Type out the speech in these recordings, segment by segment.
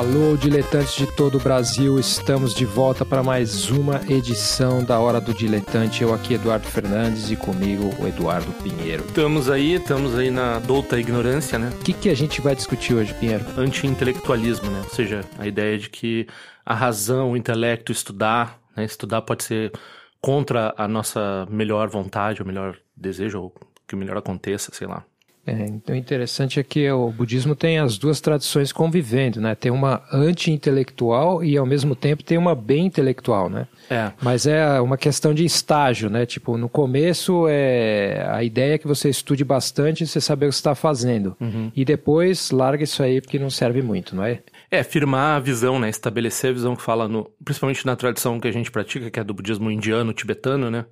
Alô, diletantes de todo o Brasil, estamos de volta para mais uma edição da Hora do Diletante. Eu aqui, Eduardo Fernandes, e comigo o Eduardo Pinheiro. Estamos aí, estamos aí na douta ignorância, né? O que, que a gente vai discutir hoje, Pinheiro? Anti-intelectualismo, né? Ou seja, a ideia de que a razão, o intelecto, estudar, né? Estudar pode ser contra a nossa melhor vontade, o melhor desejo, ou que o melhor aconteça, sei lá. É, então, interessante é que o budismo tem as duas tradições convivendo, né? Tem uma anti-intelectual e, ao mesmo tempo, tem uma bem intelectual, né? É. Mas é uma questão de estágio, né? Tipo, no começo, é a ideia é que você estude bastante e você saber o que está fazendo. Uhum. E depois, larga isso aí porque não serve muito, não é? É, firmar a visão, né? Estabelecer a visão que fala, no, principalmente na tradição que a gente pratica, que é do budismo indiano, tibetano, né?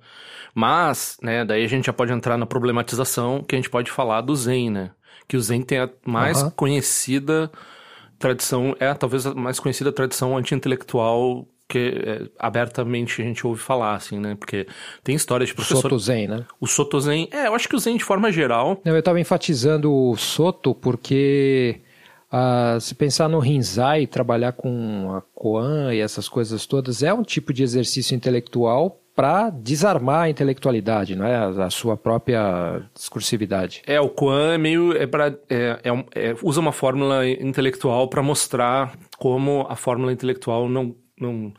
Mas, né, daí a gente já pode entrar na problematização que a gente pode falar do Zen, né? Que o Zen tem a mais Aham. conhecida tradição, é talvez a mais conhecida tradição anti-intelectual que é, abertamente a gente ouve falar, assim, né? Porque tem histórias de professor... Soto Zen, né? O Soto Zen, é, eu acho que o Zen de forma geral... Eu estava enfatizando o Soto porque ah, se pensar no Rinzai, trabalhar com a Koan e essas coisas todas, é um tipo de exercício intelectual para desarmar a intelectualidade, não é? A, sua própria discursividade. É, o Kwan é meio. É pra, é, é é- usa uma fórmula intelectual para mostrar como a fórmula intelectual não, não,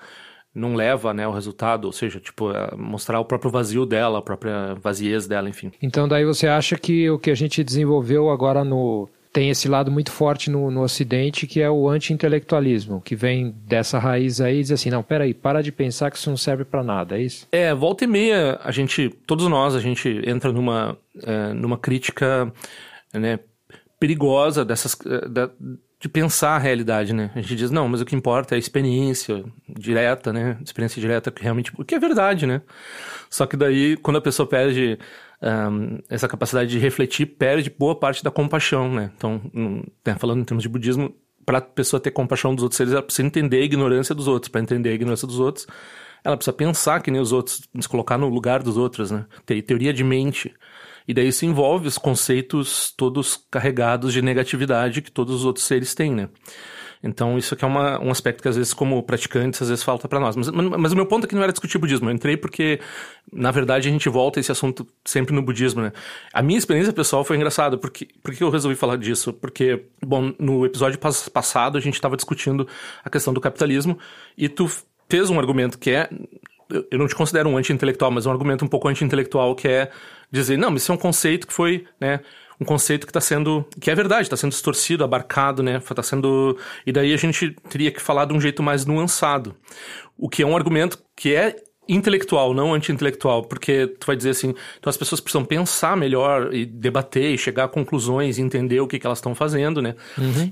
não leva né, ao resultado, ou seja, tipo, é mostrar o próprio vazio dela, a própria vaziez dela, enfim. Então daí você acha que o que a gente desenvolveu agora no tem esse lado muito forte no, no Ocidente que é o anti-intelectualismo, que vem dessa raiz aí e diz assim, não, peraí, para de pensar que isso não serve para nada, é isso? É, volta e meia, a gente, todos nós, a gente entra numa, é, numa crítica né, perigosa dessas, é, da- de pensar a realidade, né? A gente diz, não, mas o que importa é a experiência direta, né? Experiência direta que realmente, o que é verdade, né? Só que daí, quando a pessoa perde ahn, essa capacidade de refletir, perde boa parte da compaixão, né? Então, hum, né, falando em termos de budismo, para a pessoa ter compaixão dos outros seres, ela precisa entender a ignorância dos outros. Para entender a ignorância dos outros, ela precisa pensar que nem os outros, se colocar no lugar dos outros, né? Ter teoria de mente. E daí isso envolve os conceitos todos carregados de negatividade que todos os outros seres têm, né? Então isso aqui é uma, um aspecto que às vezes como praticantes às vezes falta para nós. Mas, mas o meu ponto aqui não era discutir budismo. Eu entrei porque, na verdade, a gente volta a esse assunto sempre no budismo, né? A minha experiência pessoal foi engraçada. Por que eu resolvi falar disso? Porque, bom, no episódio pas- passado a gente estava discutindo a questão do capitalismo e tu fez um argumento que é eu não te considero um anti-intelectual, mas um argumento um pouco anti-intelectual que é dizer, não, mas isso é um conceito que foi, né, um conceito que está sendo, que é verdade, está sendo distorcido, abarcado, né, está sendo, e daí a gente teria que falar de um jeito mais nuançado, o que é um argumento que é intelectual, não anti-intelectual, porque tu vai dizer assim, então as pessoas precisam pensar melhor e debater e chegar a conclusões e entender o que, que elas estão fazendo, né?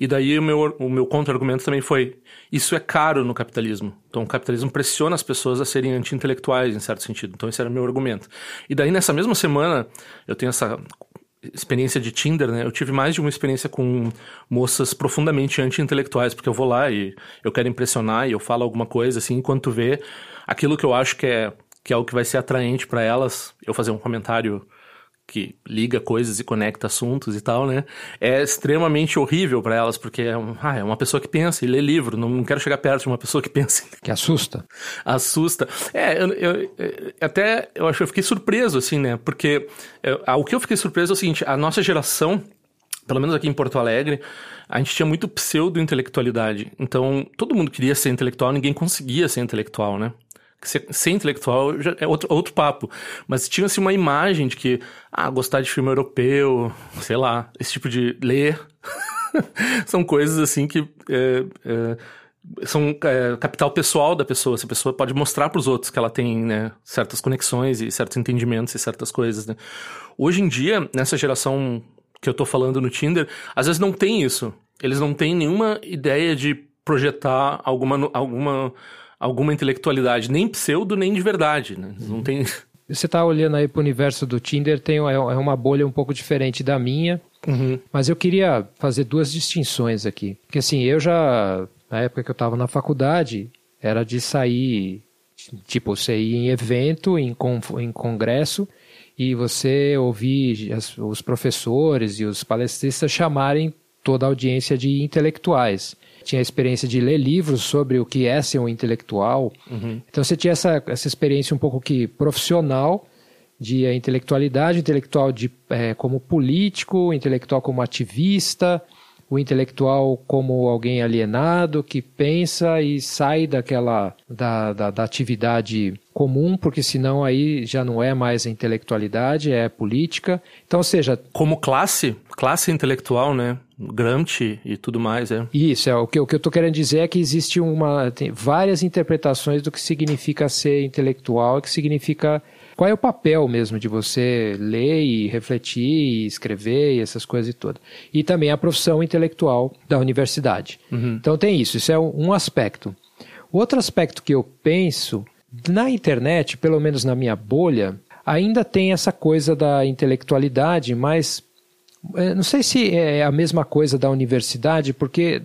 E daí o meu, o meu contra-argumento também foi, isso é caro no capitalismo. Então o capitalismo pressiona as pessoas a serem anti-intelectuais, em certo sentido. Então esse era o meu argumento. E daí nessa mesma semana, eu tenho essa experiência de Tinder, né? Eu tive mais de uma experiência com moças profundamente anti-intelectuais, porque eu vou lá e eu quero impressionar e eu falo alguma coisa assim, enquanto vê aquilo que eu acho que é que é o que vai ser atraente para elas, eu fazer um comentário que liga coisas e conecta assuntos e tal, né? É extremamente horrível para elas, porque é, um, ah, é uma pessoa que pensa e lê livro. Não, quero chegar perto de uma pessoa que pensa Que assusta. assusta. É, eu, eu- eu- até eu acho que eu fiquei surpreso, assim, né? Porque é, ah, o que eu fiquei surpreso é o seguinte: a nossa geração, pelo menos aqui em Porto Alegre, a gente tinha muito pseudo-intelectualidade. Então, todo mundo queria ser intelectual, ninguém conseguia ser intelectual, né? Ser, ser intelectual já é outro, outro papo. Mas tinha-se uma imagem de que, ah, gostar de filme europeu, sei lá, esse tipo de ler. São coisas assim que. é, é, são é, capital pessoal da pessoa. Essa pessoa pode mostrar para os outros que ela tem né, certas conexões e certos entendimentos e certas coisas. Né? Hoje em dia, nessa geração que eu tô falando no Tinder, às vezes não tem isso. Eles não têm nenhuma ideia de projetar alguma, alguma, alguma intelectualidade, nem pseudo, nem de verdade. Né? Não tem. Você está olhando aí para o universo do Tinder, tem é é uma bolha um pouco diferente da minha, Uhum. mas eu queria fazer duas distinções aqui. Porque assim, eu já, na época que eu estava na faculdade, era de sair, tipo, você ir em evento, em, con em congresso, e você ouvir as- os professores e os palestristas chamarem toda a audiência de intelectuais. Tinha a experiência de ler livros sobre o que é ser um intelectual. Uhum. Então você tinha essa, essa experiência um pouco que profissional de intelectualidade, intelectual de, é, como político, intelectual como ativista, o intelectual como alguém alienado que pensa e sai daquela da, da, da, atividade comum, porque senão aí já não é mais a intelectualidade, é política. Então, ou seja, como classe, classe intelectual, né? Gramsci e tudo mais, é. Isso, é, o que, o que eu estou querendo dizer é que existe uma, tem várias interpretações do que significa ser intelectual, o que significa qual é o papel mesmo de você ler e refletir e escrever e essas coisas e todas. E também a profissão intelectual da universidade. Uhum. Então tem isso, isso é um aspecto. Outro aspecto que eu penso, na internet, pelo menos na minha bolha, ainda tem essa coisa da intelectualidade, mas é, não sei se é a mesma coisa da universidade, porque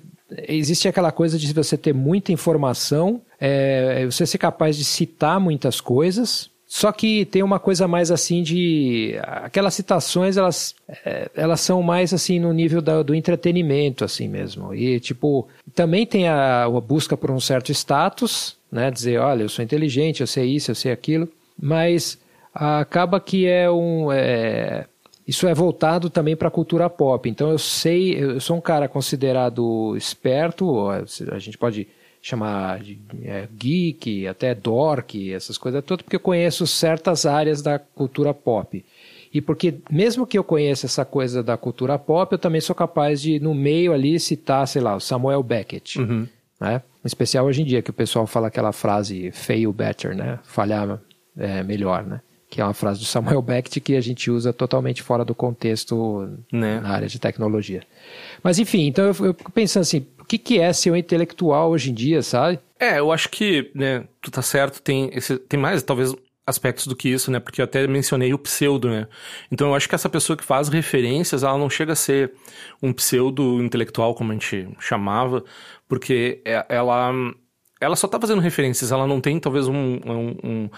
existe aquela coisa de você ter muita informação, é, você ser capaz de citar muitas coisas, só que tem uma coisa mais assim de. Aquelas citações, elas, é, elas são mais assim no nível da, do entretenimento, assim mesmo. E, tipo, também tem a, a busca por um certo status, né? Dizer, olha, eu sou inteligente, eu sei isso, eu sei aquilo. Mas acaba que é um. É, isso é voltado também para a cultura pop. Então eu sei, eu sou um cara considerado esperto, a gente pode chamar de é, geek, até dork, essas coisas todas, porque eu conheço certas áreas da cultura pop. E porque, mesmo que eu conheça essa coisa da cultura pop, eu também sou capaz de, no meio ali, citar, sei lá, o Samuel Beckett. Uhum. Né? Em especial hoje em dia, que o pessoal fala aquela frase fail better, né? Falhar é, melhor, né? Que é uma frase do Samuel Beckett que a gente usa totalmente fora do contexto né? na área de tecnologia. Mas enfim, então eu, eu fico pensando assim, o que, que é ser um intelectual hoje em dia, sabe? É, eu acho que, né, tu tá certo, tem, esse, tem mais, talvez, aspectos do que isso, né? Porque eu até mencionei o pseudo, né? Então eu acho que essa pessoa que faz referências, ela não chega a ser um pseudo intelectual, como a gente chamava, porque é, ela, ela só tá fazendo referências, ela não tem talvez um. um, um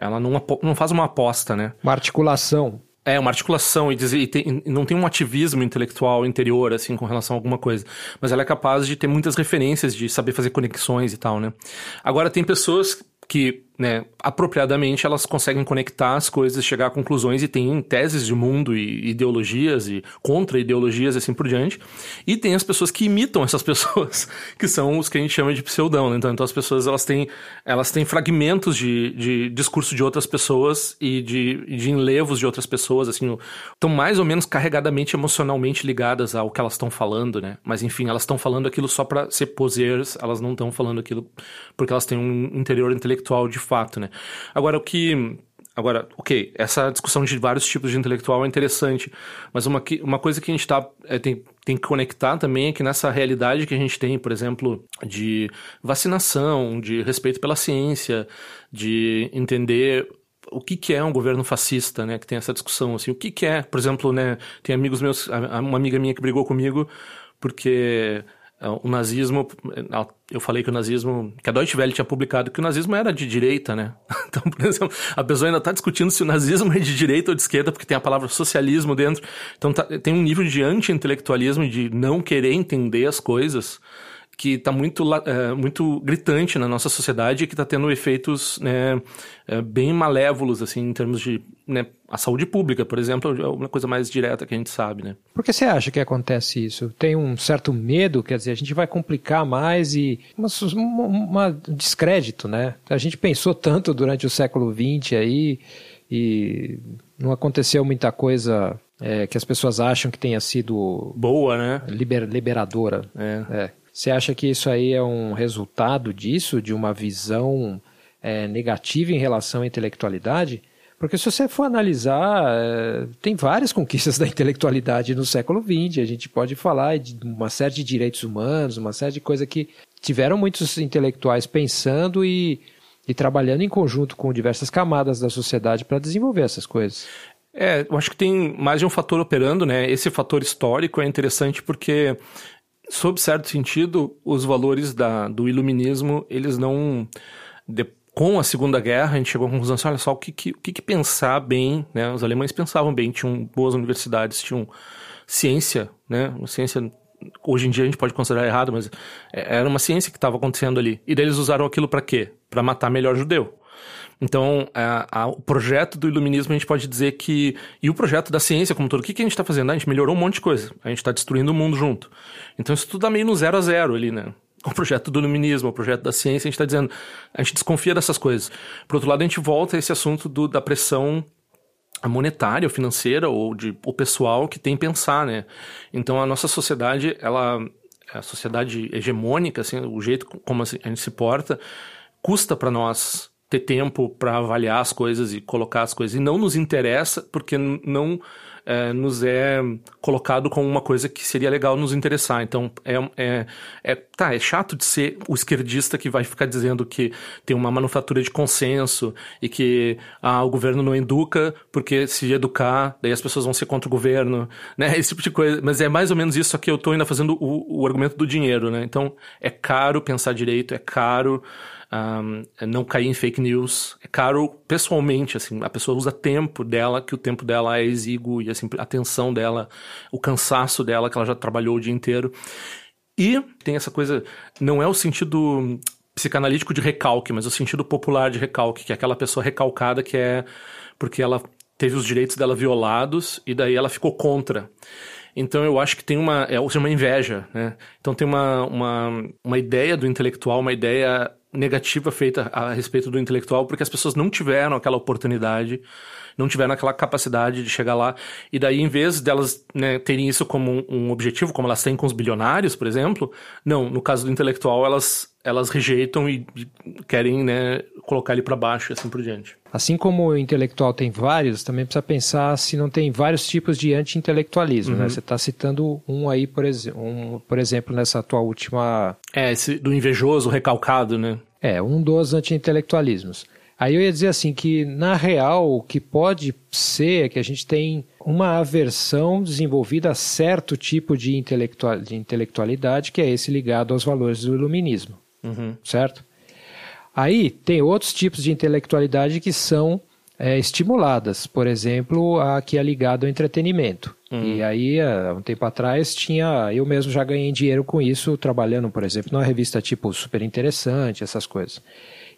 ela não, não faz uma aposta, né? Uma articulação. É, uma articulação e, dizer, e, tem, e não tem um ativismo intelectual interior, assim, com relação a alguma coisa. Mas ela é capaz de ter muitas referências, de saber fazer conexões e tal, né? Agora, tem pessoas que né, apropriadamente elas conseguem conectar as coisas, chegar a conclusões e tem teses de mundo e ideologias e contra-ideologias assim por diante. E tem as pessoas que imitam essas pessoas, que são os que a gente chama de pseudão. Né? Então, então as pessoas elas têm, elas têm fragmentos de, de discurso de outras pessoas e de, de enlevos de outras pessoas, assim, estão mais ou menos carregadamente emocionalmente ligadas ao que elas estão falando, né? Mas enfim, elas estão falando aquilo só para ser posers, elas não estão falando aquilo porque elas têm um interior intelectual de fato, né? Agora, o que Agora, ok, essa discussão de vários tipos de intelectual é interessante, mas uma, uma coisa que a gente tá, é, tem, tem que conectar também é que nessa realidade que a gente tem, por exemplo, de vacinação, de respeito pela ciência, de entender o que, que é um governo fascista, né? Que tem essa discussão, assim, o que, que é, por exemplo, né? Tem amigos meus, uma amiga minha que brigou comigo porque o nazismo, eu falei que o nazismo, que a Deutsche Welle tinha publicado que o nazismo era de direita, né? Então, por exemplo, a pessoa ainda está discutindo se o nazismo é de direita ou de esquerda, porque tem a palavra socialismo dentro. Então, tá, tem um nível de anti-intelectualismo, de não querer entender as coisas, que está muito, é, muito gritante na nossa sociedade e que está tendo efeitos né, é, bem malévolos, assim, em termos de né, a saúde pública, por exemplo, é uma coisa mais direta que a gente sabe, né? Por que você acha que acontece isso? Tem um certo medo, quer dizer, a gente vai complicar mais e uma, uma descrédito, né? A gente pensou tanto durante o século XX aí e não aconteceu muita coisa é, que as pessoas acham que tenha sido boa, né? Liber, liberadora. É. é. Você acha que isso aí é um resultado disso, de uma visão é, negativa em relação à intelectualidade? Porque se você for analisar, é, tem várias conquistas da intelectualidade no século XX. A gente pode falar de uma série de direitos humanos, uma série de coisas que tiveram muitos intelectuais pensando e, e trabalhando em conjunto com diversas camadas da sociedade para desenvolver essas coisas. É, eu acho que tem mais de um fator operando, né? Esse fator histórico é interessante porque sob certo sentido, os valores da, do iluminismo, eles não... De, com a Segunda Guerra, a gente chegou à conclusão assim, olha só, o que, que, o que, que pensar bem, né? Os alemães pensavam bem, tinham boas universidades, tinham ciência, né? Ciência hoje em dia a gente pode considerar errado, mas é, era uma ciência que estava acontecendo ali. E daí eles usaram aquilo para quê? Para matar melhor judeu. Então, a, a, o projeto do iluminismo a gente pode dizer que. E o projeto da ciência como todo, o que, que a gente está fazendo? A gente melhorou um monte de coisa. A gente está destruindo o mundo junto. Então, isso tudo dá meio no zero a zero ali, né? O projeto do iluminismo, o projeto da ciência, a gente está dizendo. A gente desconfia dessas coisas. Por outro lado, a gente volta a esse assunto do, da pressão monetária ou financeira ou de o pessoal que tem pensar, né? Então a nossa sociedade, ela a sociedade hegemônica, assim, o jeito como a gente se porta, custa para nós ter tempo para avaliar as coisas e colocar as coisas. E não nos interessa porque não é, nos é colocado como uma coisa que seria legal nos interessar. Então, é, é, é, tá, é chato de ser o esquerdista que vai ficar dizendo que tem uma manufatura de consenso e que ah, o governo não educa porque se educar, daí as pessoas vão ser contra o governo, né? Esse tipo de coisa. Mas é mais ou menos isso, que eu estou ainda fazendo o, o argumento do dinheiro, né? Então, é caro pensar direito, é caro um, não cair em fake news. É caro pessoalmente, assim, a pessoa usa tempo dela, que o tempo dela é exíguo, e assim, a atenção dela, o cansaço dela, que ela já trabalhou o dia inteiro. E tem essa coisa, não é o sentido psicanalítico de recalque, mas o sentido popular de recalque, que é aquela pessoa recalcada que é porque ela teve os direitos dela violados e daí ela ficou contra. Então eu acho que tem uma, é uma inveja, né? Então tem uma, uma, uma ideia do intelectual, uma ideia negativa feita a respeito do intelectual, porque as pessoas não tiveram aquela oportunidade, não tiveram aquela capacidade de chegar lá. E daí, em vez delas né, terem isso como um, um, objetivo, como elas têm com os bilionários, por exemplo, não, no caso do intelectual, elas, elas rejeitam e, querem né, colocar ele para baixo e assim por diante. Assim como o intelectual tem vários, também precisa pensar se não tem vários tipos de anti-intelectualismo. Né? Uhum. Né? Você está citando um aí, por, ex um, por exemplo, nessa tua última. É, esse do invejoso, recalcado, né? É, um dos anti-intelectualismos. Aí eu ia dizer assim que, na real, o que pode ser é que a gente tem uma aversão desenvolvida a certo tipo de, intelectual, de intelectualidade, que é esse ligado aos valores do iluminismo. Uhum. Certo? Aí tem outros tipos de intelectualidade que são é, estimuladas, por exemplo, a que é ligado ao entretenimento. Uhum. E aí, há um tempo atrás, tinha. Eu mesmo já ganhei dinheiro com isso, trabalhando, por exemplo, numa revista tipo super interessante, essas coisas.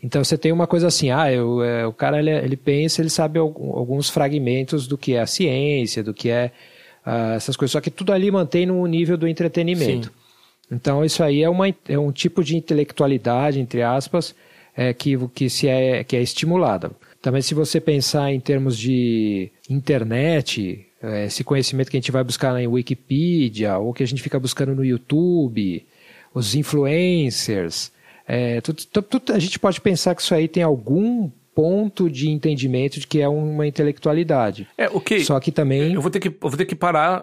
Então você tem uma coisa assim, ah, eu, é, o cara ele, ele, pensa, ele sabe alguns fragmentos do que é a ciência, do que é uh, essas coisas, só que tudo ali mantém no nível do entretenimento. Sim. Então isso aí é, uma, é um tipo de intelectualidade, entre aspas, é, que, que, se é, que é estimulada. Também se você pensar em termos de internet, é, esse conhecimento que a gente vai buscar na Wikipedia, ou que a gente fica buscando no YouTube, os influencers, é, tudo, tudo, a gente pode pensar que isso aí tem algum ponto de entendimento de que é uma intelectualidade. É, ok. Só que também. Eu vou ter que, eu vou ter que parar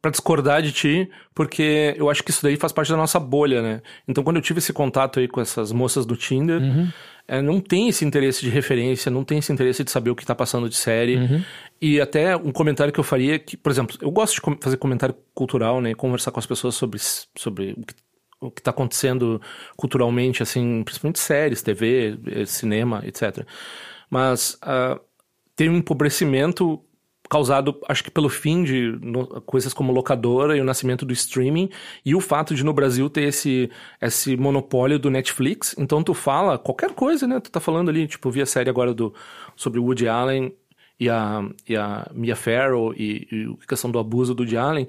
para discordar de ti, porque eu acho que isso daí faz parte da nossa bolha, né? Então, quando eu tive esse contato aí com essas moças do Tinder, uhum. é, não tem esse interesse de referência, não tem esse interesse de saber o que tá passando de série. Uhum. E até um comentário que eu faria que, por exemplo, eu gosto de fazer comentário cultural, né? Conversar com as pessoas sobre, sobre o que o que está acontecendo culturalmente, assim, principalmente séries, TV, eh, cinema, etc. Mas uh, tem um empobrecimento causado, acho que pelo fim de no, coisas como locadora e o nascimento do streaming e o fato de no Brasil ter esse, esse monopólio do Netflix. Então tu fala qualquer coisa, né? Tu tá falando ali, tipo, vi a série agora do, sobre Woody Allen e a, e a Mia Farrow e, e a questão do abuso do Woody Allen.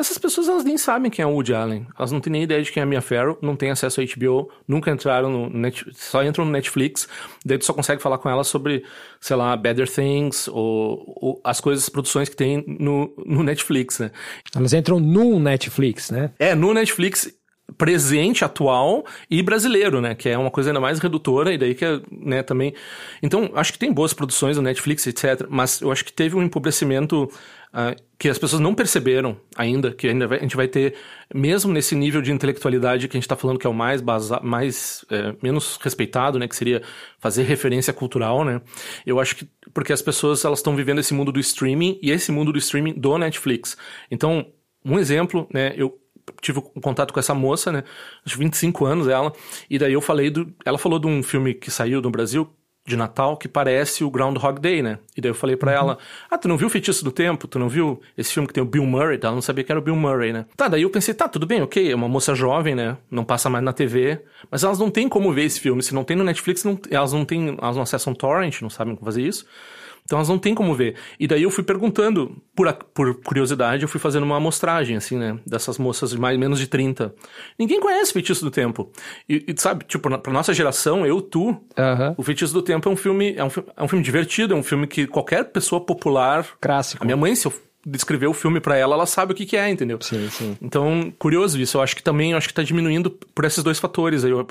Essas pessoas elas nem sabem quem é o Woody Allen. Elas não têm nem ideia de quem é a Mia Farrow, não têm acesso a HBO, nunca entraram no Netflix, só entram no Netflix, daí tu só consegue falar com elas sobre, sei lá, Better Things ou, ou as coisas, produções que tem no, no Netflix, né? Elas entram no Netflix, né? É, no Netflix presente, atual e brasileiro, né? Que é uma coisa ainda mais redutora e daí que é, né, também... Então, acho que tem boas produções no Netflix, etc. Mas eu acho que teve um empobrecimento uh, que as pessoas não perceberam ainda, que ainda vai, a gente vai ter, mesmo nesse nível de intelectualidade que a gente está falando que é o mais, basa, mais é, menos respeitado, né, que seria fazer referência cultural, né, eu acho que, porque as pessoas elas estão vivendo esse mundo do streaming e esse mundo do streaming do Netflix. Então, um exemplo, né, eu tive um contato com essa moça, né, acho 25 anos ela, e daí eu falei do, ela falou de um filme que saiu no Brasil de Natal que parece o Groundhog Day, né? E daí eu falei para uhum. ela: Ah, tu não viu o Feitiço do Tempo? Tu não viu esse filme que tem o Bill Murray? Ela não sabia que era o Bill Murray, né? Tá, daí eu pensei: tá, tudo bem, ok, é uma moça jovem, né? Não passa mais na TV. Mas elas não têm como ver esse filme. Se não tem no Netflix, não, elas não têm. Elas não acessam torrent, não sabem como fazer isso. Então elas não têm como ver. E daí eu fui perguntando, por, por curiosidade, eu fui fazendo uma amostragem, assim, né? Dessas moças de mais menos de 30. Ninguém conhece Feitiço do Tempo. E, e sabe, tipo, pra nossa geração, eu, tu, o Feitiço do Tempo é um filme. É um, é um filme divertido, é um filme que qualquer pessoa popular. Clássico. A minha mãe, se eu descrever o filme para ela, ela sabe o que, que é, entendeu? Sim, sim. Então, curioso isso. Eu acho que também acho que tá diminuindo por esses dois fatores aí, uh,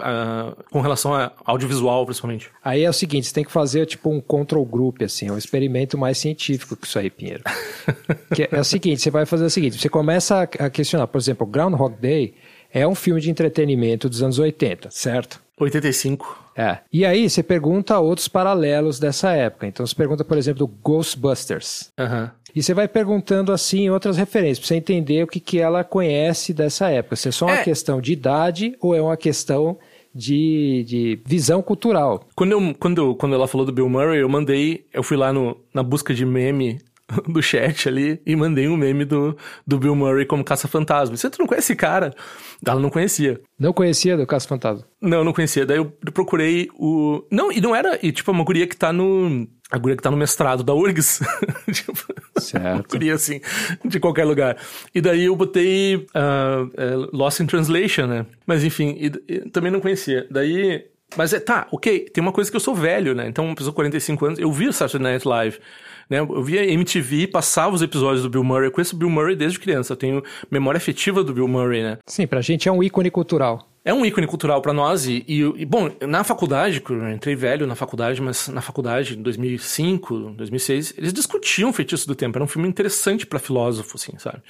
com relação a audiovisual, principalmente. Aí é o seguinte, você tem que fazer tipo um control group, assim, um experimento mais científico que isso aí, Pinheiro. que é o seguinte, você vai fazer o seguinte, você começa a questionar, por exemplo, Groundhog Day é um filme de entretenimento dos anos 80, certo? 85. É. E aí você pergunta outros paralelos dessa época. Então você pergunta, por exemplo, do Ghostbusters. Uhum. E você vai perguntando assim outras referências, para você entender o que, que ela conhece dessa época. Se é só uma é. questão de idade ou é uma questão de, de visão cultural. Quando, eu, quando, quando ela falou do Bill Murray, eu mandei, eu fui lá no, na busca de meme do chat ali e mandei um meme do, do Bill Murray como caça-fantasma. Você não conhece esse cara? Ela não conhecia. Não conhecia do caça-fantasma? Não, não conhecia. Daí eu procurei o. Não, e não era. E tipo, uma guria que tá no. A guria que tá no mestrado da URGS. tipo, certo. guria assim, de qualquer lugar. E daí eu botei uh, uh, Lost in Translation, né? Mas enfim, e, e, também não conhecia. Daí mas é, tá, ok, tem uma coisa que eu sou velho, né? Então, uma pessoa de 45 anos, eu vi o Saturday Night Live. Né? Eu via MTV, passava os episódios do Bill Murray. Eu conheço o Bill Murray desde criança. Eu tenho memória afetiva do Bill Murray, né? Sim, pra gente é um ícone cultural. É um ícone cultural para nós e, e, bom, na faculdade, eu entrei velho na faculdade, mas na faculdade, em 2005, 2006, eles discutiam o Feitiço do Tempo. Era um filme interessante para filósofo, assim, sabe?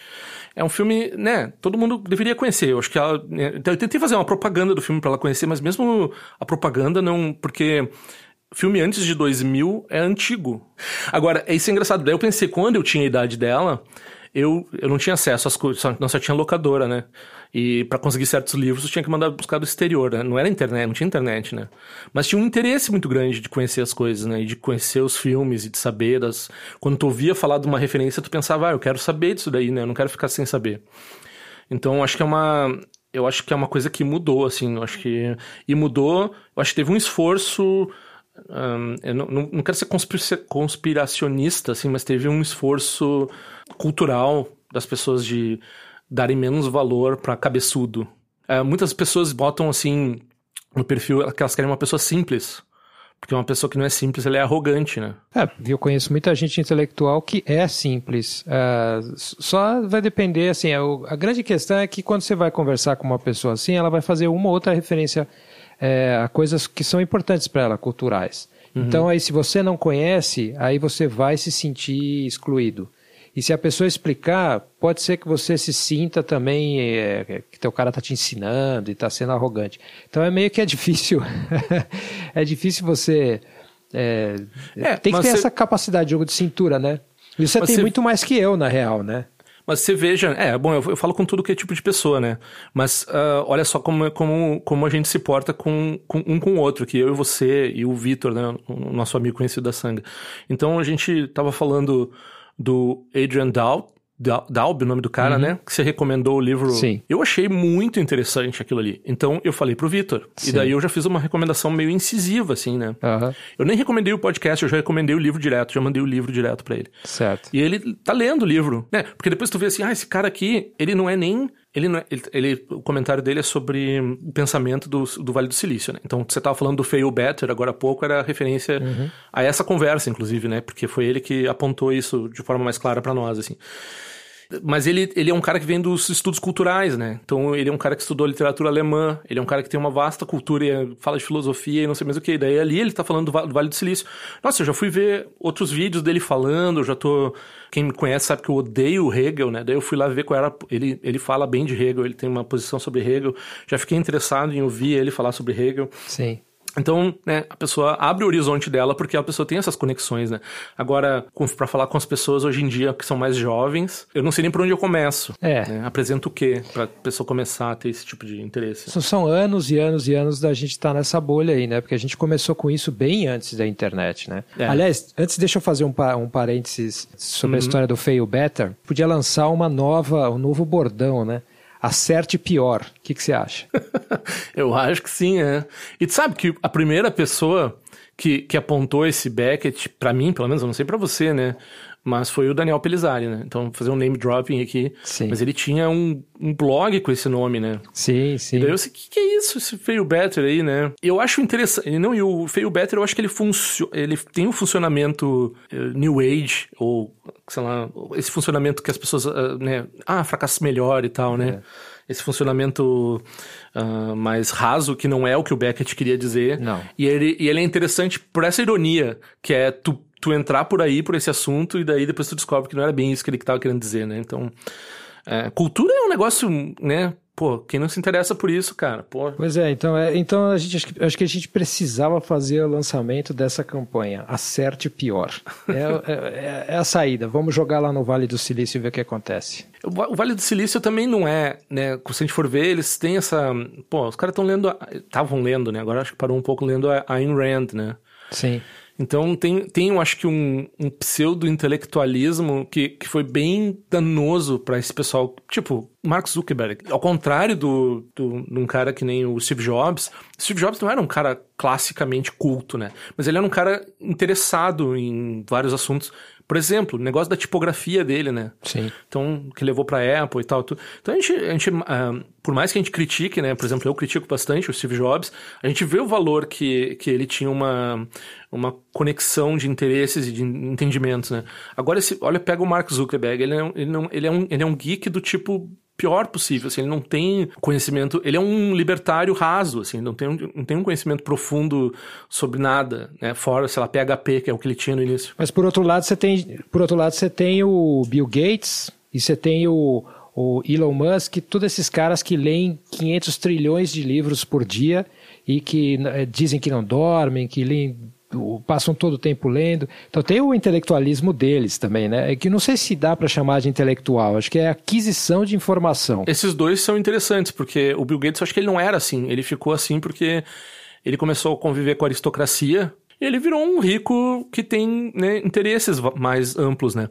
É um filme, né, todo mundo deveria conhecer. Eu acho que ela... Né, eu tentei fazer uma propaganda do filme para ela conhecer, mas mesmo a propaganda não... Porque filme antes de 2000 é antigo. Agora, isso é engraçado. Daí eu pensei, quando eu tinha a idade dela, eu, eu não tinha acesso às coisas, não só tinha locadora, né? E para conseguir certos livros, eu tinha que mandar buscar do exterior, né? Não era internet, não tinha internet, né? Mas tinha um interesse muito grande de conhecer as coisas, né? E de conhecer os filmes e de saber das... Quando tu ouvia falar de uma referência, tu pensava, ah, eu quero saber disso daí, né? Eu não quero ficar sem saber. Então, acho que é uma... Eu acho que é uma coisa que mudou, assim. Eu acho que... E mudou... Eu acho que teve um esforço um, eu não, não, quero ser conspiracionista, assim, mas teve um esforço cultural das pessoas de darem menos valor para cabeçudo. Uh, muitas pessoas botam assim no perfil que elas querem uma pessoa simples. Porque uma pessoa que não é simples, ela é arrogante, né? É, eu conheço muita gente intelectual que é simples. Uh, só vai depender, assim, a, é a grande questão é que quando você vai conversar com uma pessoa assim, ela vai fazer uma ou outra referência é, a coisas que são importantes para ela, culturais. Uhum. Então, aí, se você não conhece, aí você vai se sentir excluído. E se a pessoa explicar, pode ser que você se sinta também é, que teu cara está te ensinando e está sendo arrogante. Então é meio que é difícil. é difícil você. É, é, tem que ter você... essa capacidade de jogo de cintura, né? E você mas tem você... muito mais que eu, na real, né? Mas você veja, é, bom, eu, eu, falo com tudo que é tipo de pessoa, né? Mas uh, olha só como, como, como a gente se porta com, com um com o outro, que eu e você e o Vitor, né? O nosso amigo conhecido da Sanga. Então a gente tava falando do Adrian Dow, Dalby, o nome do cara, uhum. né? Que você recomendou o livro. Sim. Eu achei muito interessante aquilo ali. Então eu falei pro Vitor. E daí eu já fiz uma recomendação meio incisiva, assim, né? Uhum. Eu nem recomendei o podcast, eu já recomendei o livro direto, já mandei o livro direto para ele. Certo. E ele tá lendo o livro, né? Porque depois tu vê assim, ah, esse cara aqui, ele não é nem ele, é, ele, ele, o comentário dele é sobre o pensamento do, do Vale do Silício, né? Então, você estava falando do Fail Better agora há pouco, era referência uhum. a essa conversa, inclusive, né? Porque foi ele que apontou isso de forma mais clara para nós, assim. Mas ele, ele é um cara que vem dos estudos culturais, né? Então ele é um cara que estudou literatura alemã, ele é um cara que tem uma vasta cultura e fala de filosofia e não sei mais o que. Daí ali ele tá falando do, Vale do Silício. Nossa, eu já fui ver outros vídeos dele falando, eu já tô. Quem me conhece sabe que eu odeio Hegel, né? Daí eu fui lá ver qual era. Ele, ele fala bem de Hegel, ele tem uma posição sobre Hegel. Já fiquei interessado em ouvir ele falar sobre Hegel. Sim. Então, né, a pessoa abre o horizonte dela porque a pessoa tem essas conexões, né? Agora, para falar com as pessoas hoje em dia que são mais jovens, eu não sei nem por onde eu começo. É. Né? Apresento o quê para a pessoa começar a ter esse tipo de interesse? São anos e anos e anos da gente estar tá nessa bolha aí, né? Porque a gente começou com isso bem antes da internet, né? É. Aliás, antes deixa eu fazer um, um parênteses sobre uhum. a história do Fail Better. Podia lançar uma nova, um novo bordão, né? Acerte pior. O que, que você acha? eu acho que sim, é. E tu sabe que a primeira pessoa que, que apontou esse Beckett, para mim, pelo menos, eu não sei para você, né? Mas foi o Daniel Pelizari, né? Então, vou fazer um name dropping aqui. Sim. Mas ele tinha um, um blog com esse nome, né? Sim, sim. E daí eu sei, o que, que é isso, esse Fail Better aí, né? Eu acho interessante. Não, e o Fail Better, eu acho que ele, funcio, ele tem um funcionamento uh, New Age, ou, sei lá, esse funcionamento que as pessoas, uh, né? Ah, fracasso melhor e tal, né? É esse funcionamento uh, mais raso, que não é o que o Beckett queria dizer. Não. E ele, e ele é interessante por essa ironia, que é tu, tu entrar por aí, por esse assunto, e daí depois tu descobre que não era bem isso que ele estava querendo dizer, né? Então, é, cultura é um negócio, né? Pô, quem não se interessa por isso, cara? Pô. Pois é, então, é, então a gente, acho, que, acho que a gente precisava fazer o lançamento dessa campanha. Acerte pior. É, é, é, a saída. Vamos jogar lá no Vale do Silício e ver o que acontece. O Vale do Silício também não é, né? Se a gente for ver, eles têm essa. Pô, os caras estão lendo. Estavam lendo, né? Agora acho que parou um pouco lendo a Ayn Rand, né? Sim. Então tem, tem eu acho que um, um pseudo-intelectualismo que, que foi bem danoso para esse pessoal. Tipo, Mark Zuckerberg. Ao contrário do, do, de um cara que nem o Steve Jobs, Steve Jobs não era um cara classicamente culto, né? Mas ele era um cara interessado em vários assuntos. Por exemplo, o negócio da tipografia dele, né? Sim. Então, que levou pra Apple e tal. Tudo. Então, a gente, a gente uh, por mais que a gente critique, né? Por exemplo, eu critico bastante o Steve Jobs, a gente vê o valor que, que ele tinha uma, uma conexão de interesses e de entendimentos, né? Agora, esse, olha, pega o Mark Zuckerberg, ele é, ele, não, ele, é um, ele é um geek do tipo pior possível, assim, ele não tem conhecimento, ele é um libertário raso, assim, não tem, não tem um conhecimento profundo sobre nada, né, fora, sei lá, PHP, que é o que ele tinha no início. Mas por outro lado, você tem, por outro lado, você tem o Bill Gates e você tem o, o Elon Musk, todos esses caras que leem 500 trilhões de livros por dia e que eh, dizem que não dormem, que leem passam todo o tempo lendo. Então tem o intelectualismo deles também, né? É que não sei se dá para chamar de intelectual, acho que é aquisição de informação. Esses dois são interessantes, porque o Bill Gates, acho que ele não era assim, ele ficou assim porque ele começou a conviver com a aristocracia, ele virou um rico que tem né, interesses mais amplos, né?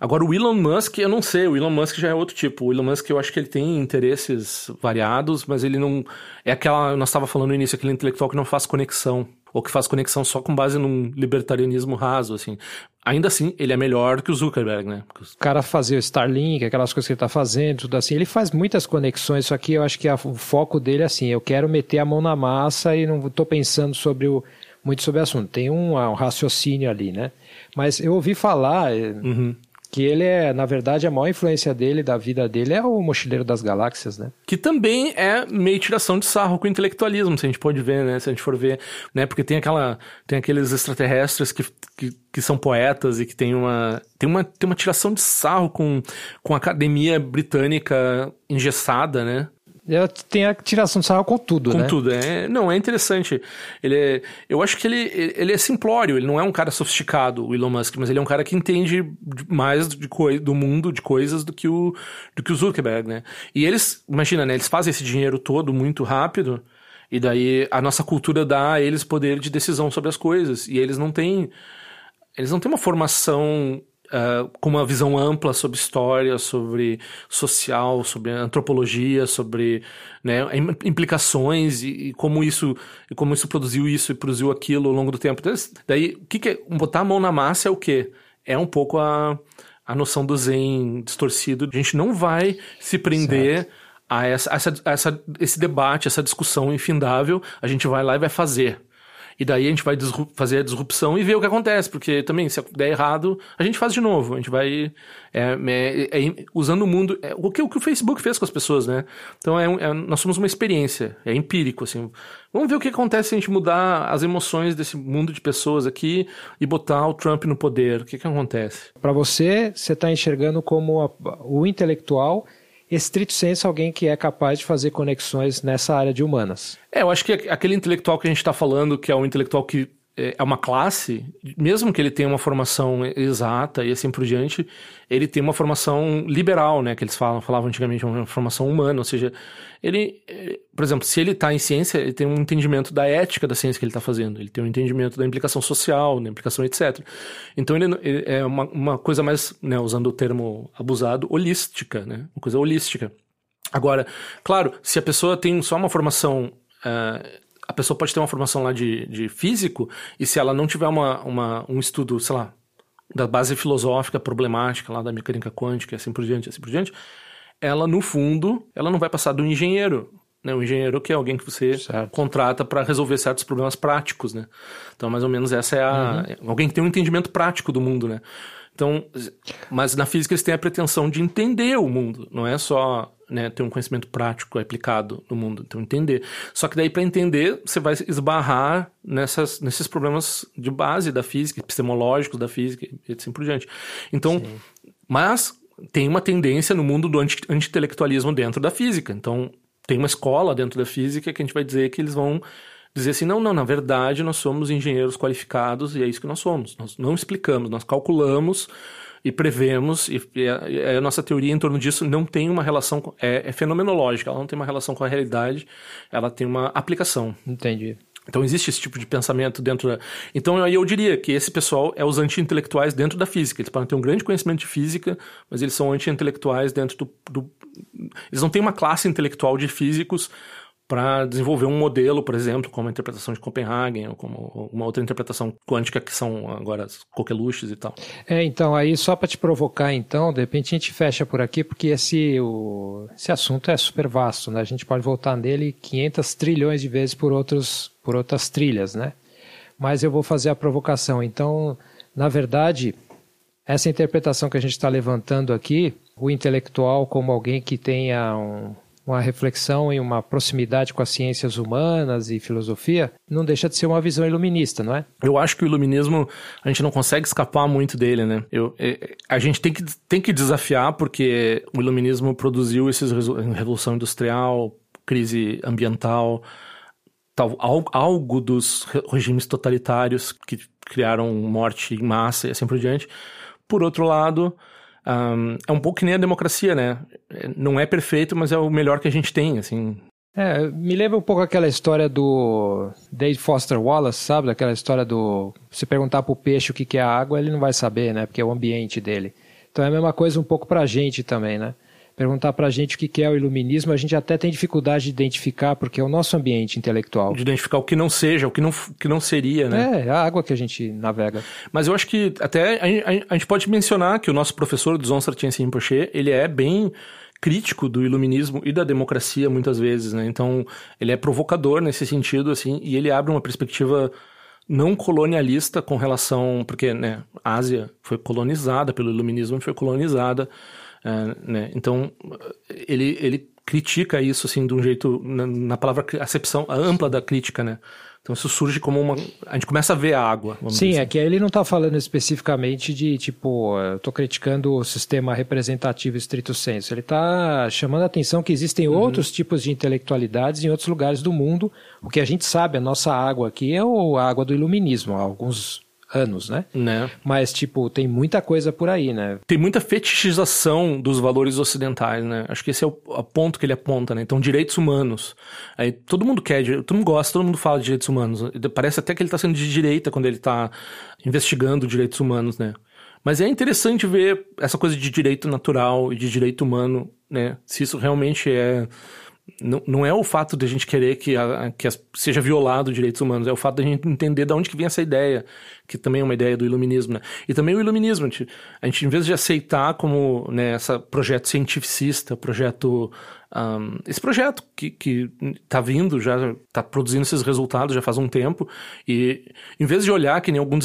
Agora, o Elon Musk, eu não sei, o Elon Musk já é outro tipo. O Elon Musk, eu acho que ele tem interesses variados, mas ele não. É aquela. Nós estava falando no início, aquele intelectual que não faz conexão ou que faz conexão só com base num libertarianismo raso, assim. Ainda assim, ele é melhor que o Zuckerberg, né? O cara fazer o Starlink, aquelas coisas que ele tá fazendo, tudo assim, ele faz muitas conexões, só que eu acho que a, o foco dele é assim, eu quero meter a mão na massa e não tô pensando sobre o, muito sobre o assunto. Tem um, um raciocínio ali, né? Mas eu ouvi falar, eh, uhum que ele é, na verdade, a maior influência dele, da vida dele, é o Mochileiro das Galáxias, né? Que também é meio tiração de sarro com o intelectualismo, se a gente pode ver, né? Se a gente for ver, né? Porque tem aquela, tem aqueles extraterrestres que, que, que são poetas e que tem uma, tem uma, tem uma tiração de sarro com, com a academia britânica engessada, né? Tem a tiração de sarro com tudo, com né? Com tudo, é. Não, é interessante. Ele é, eu acho que ele, ele é simplório, ele não é um cara sofisticado, o Elon Musk, mas ele é um cara que entende mais de do mundo, de coisas, do que, o, do que o Zuckerberg, né? E eles, imagina, né? Eles fazem esse dinheiro todo muito rápido, e daí a nossa cultura dá a eles poder de decisão sobre as coisas, e eles não têm... Eles não têm uma formação uh, com uma visão ampla sobre história, sobre social, sobre antropologia, sobre né, implicações e, e, como isso e como isso produziu isso e produziu aquilo ao longo do tempo. Então, daí, o que, que é botar a mão na massa é o quê? É um pouco a, a noção do zen distorcido. A gente não vai se prender certo. a essa, essa, essa, esse debate, essa discussão infindável. A gente vai lá e vai fazer. E daí a gente vai fazer a disrupção e ver o que acontece, porque também, se der errado, a gente faz de novo. A gente vai é, é, é, usando o mundo. É, o, que, o que o Facebook fez com as pessoas, né? Então é, é, nós somos uma experiência, é empírico, assim. Vamos ver o que acontece se a gente mudar as emoções desse mundo de pessoas aqui e botar o Trump no poder. O que, que acontece? Para você, você está enxergando como a, o intelectual estrito senso, alguém que é capaz de fazer conexões nessa área de humanas. É, eu acho que aquele intelectual que a gente está falando, que é um intelectual que é, é uma classe, mesmo que ele tenha uma formação exata e assim por diante, ele tem uma formação liberal, né, que eles falam, falavam antigamente, uma formação humana, ou seja, ele, é, por exemplo, se ele está em ciência, ele tem um entendimento da ética da ciência que ele está fazendo, ele tem um entendimento da implicação social, da implicação etc. Então ele, ele é uma, uma, coisa mais, né, usando o termo abusado, holística, né, uma coisa holística. Agora, claro, se a pessoa tem só uma formação uh, a pessoa pode ter uma formação lá de, de físico, e se ela não tiver uma, uma, um estudo, sei lá, da base filosófica problemática lá da mecânica quântica e assim por diante, assim por diante, ela no fundo, ela não vai passar do engenheiro, né? O engenheiro que é alguém que você certo. contrata para resolver certos problemas práticos, né? Então, mais ou menos essa é a uhum. alguém que tem um entendimento prático do mundo, né? Então, mas na física eles têm a pretensão de entender o mundo, não é só né, ter um conhecimento prático aplicado no mundo, então entender. Só que daí para entender, você vai esbarrar nessas, nesses problemas de base da física, epistemológicos da física e assim por diante. Então, Sim. mas tem uma tendência no mundo do anti-intelectualismo dentro da física. Então, tem uma escola dentro da física que a gente vai dizer que eles vão dizer assim: não, não, na verdade nós somos engenheiros qualificados e é isso que nós somos. Nós não explicamos, nós calculamos e prevemos, e, e, a, nossa teoria em torno disso não tem uma relação, é, é, fenomenológica, ela não tem uma relação com a realidade, ela tem uma aplicação. Entendi. Então existe esse tipo de pensamento dentro da. Então aí eu diria que esse pessoal é os anti-intelectuais dentro da física. Eles podem ter um grande conhecimento de física, mas eles são anti-intelectuais dentro do, do. Eles não têm uma classe intelectual de físicos para desenvolver um modelo, por exemplo, como a interpretação de Copenhagen, ou como uma outra interpretação quântica que são agora as coqueluches e tal. É, então, aí só para te provocar, então, de repente a gente fecha por aqui, porque esse, o, esse assunto é super vasto, né? A gente pode voltar nele 500 trilhões de vezes por, outros, por outras trilhas, né? Mas eu vou fazer a provocação. Então, na verdade, essa interpretação que a gente está levantando aqui, o intelectual como alguém que tenha um uma reflexão e uma proximidade com as ciências humanas e filosofia, não deixa de ser uma visão iluminista, não é? Eu acho que o iluminismo, a gente não consegue escapar muito dele, né? Eu, é, a gente tem que, tem que desafiar, porque o iluminismo produziu esses revolução industrial, crise ambiental, tal, algo dos regimes totalitários que criaram morte em massa e assim por diante. Por outro lado, um, é um pouco que nem a democracia, né? Não é perfeito, mas é o melhor que a gente tem, assim. É, me lembra um pouco aquela história do Dave Foster Wallace, sabe? Daquela história do. Se perguntar pro peixe o que é água, ele não vai saber, né? Porque é o ambiente dele. Então é a mesma coisa um pouco pra gente também, né? Perguntar para a gente o que é o iluminismo, a gente até tem dificuldade de identificar, porque é o nosso ambiente intelectual. De identificar o que não seja, o que não, que não seria, né? É, a água que a gente navega. Mas eu acho que até a, a, a gente pode mencionar que o nosso professor do Zon Sartien Rinpoche, ele é bem crítico do iluminismo e da democracia muitas vezes, né? Então, ele é provocador nesse sentido, assim, e ele abre uma perspectiva não colonialista com relação, porque, né, a Ásia foi colonizada pelo iluminismo, foi colonizada é, né? Então, ele, ele critica isso assim de um jeito, na, na palavra acepção ampla da crítica, né? Então isso surge como uma. A gente começa a ver a água. Sim, é que ele não está falando especificamente de tipo, estou criticando o sistema representativo estrito senso. Ele está chamando a atenção que existem uhum. outros tipos de intelectualidades em outros lugares do mundo. O que a gente sabe, a nossa água aqui é a água do iluminismo. Alguns anos, né? Né? Mas, tipo, tem muita coisa por aí, né? Tem muita fetichização dos valores ocidentais, né? Acho que esse é o, ponto que ele aponta, né? Então, direitos humanos. Aí todo mundo quer, todo mundo gosta, todo mundo fala de direitos humanos. Parece até que ele está sendo de direita quando ele está investigando direitos humanos, né? Mas é interessante ver essa coisa de direito natural e de direito humano, né? Se isso realmente é não, não é o fato de a gente querer que, a, que seja violado os direitos humanos, é o fato de a gente entender de onde que vem essa ideia, que também é uma ideia do iluminismo, né? E também o iluminismo, a gente, a gente em vez de aceitar como né, esse projeto cientificista, projeto um, esse projeto que, que tá vindo, já está produzindo esses resultados já faz um tempo, e em vez de olhar que nem algum,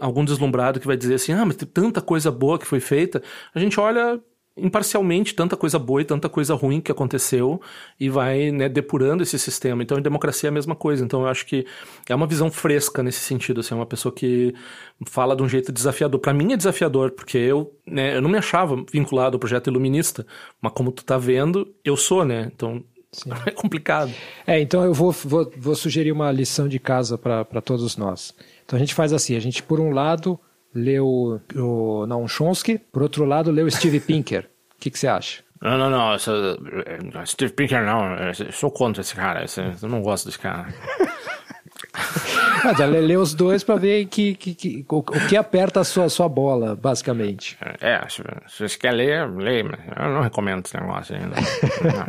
algum deslumbrado que vai dizer assim, ah, mas tem tanta coisa boa que foi feita, a gente olha imparcialmente tanta coisa boa e tanta coisa ruim que aconteceu e vai né, depurando esse sistema. Então, em democracia é a mesma coisa. Então, eu acho que é uma visão fresca nesse sentido. Assim, é uma pessoa que fala de um jeito desafiador. Para mim é desafiador, porque eu, né, eu não me achava vinculado ao projeto iluminista, mas como tu tá vendo, eu sou, né? Então, Sim. é complicado. É, então eu vou, vou, vou sugerir uma lição de casa para todos nós. Então, a gente faz assim, a gente, por um lado leu o Naum Chomsky, por outro lado, leu Steve Pinker. O que, que você acha? Não, não, não. Steve Pinker não. Eu sou contra esse cara. Eu não gosto desse cara. Mas ela lê os dois para ver que, que, que, o, o que aperta a sua, sua bola, basicamente. É, se, se você quer ler, lê, mas eu não recomendo esse negócio ainda.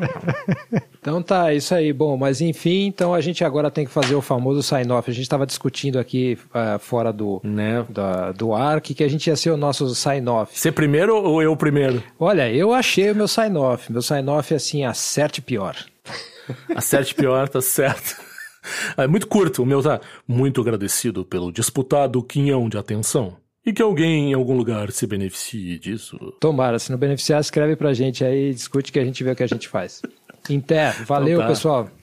então tá, é isso aí. Bom, mas enfim, então a gente agora tem que fazer o famoso sign-off. A gente estava discutindo aqui uh, fora do, né? da, do ar que, que a gente ia ser o nosso sign-off. Você primeiro ou eu primeiro? Olha, eu achei o meu sign-off. Meu sign-off é assim, acerte pior. Acerte pior, tá certo. É muito curto, o meu tá muito agradecido pelo disputado quinhão de atenção. E que alguém em algum lugar se beneficie disso. Tomara, se não beneficiar, escreve pra gente aí, discute que a gente vê o que a gente faz. Em valeu, então tá. pessoal.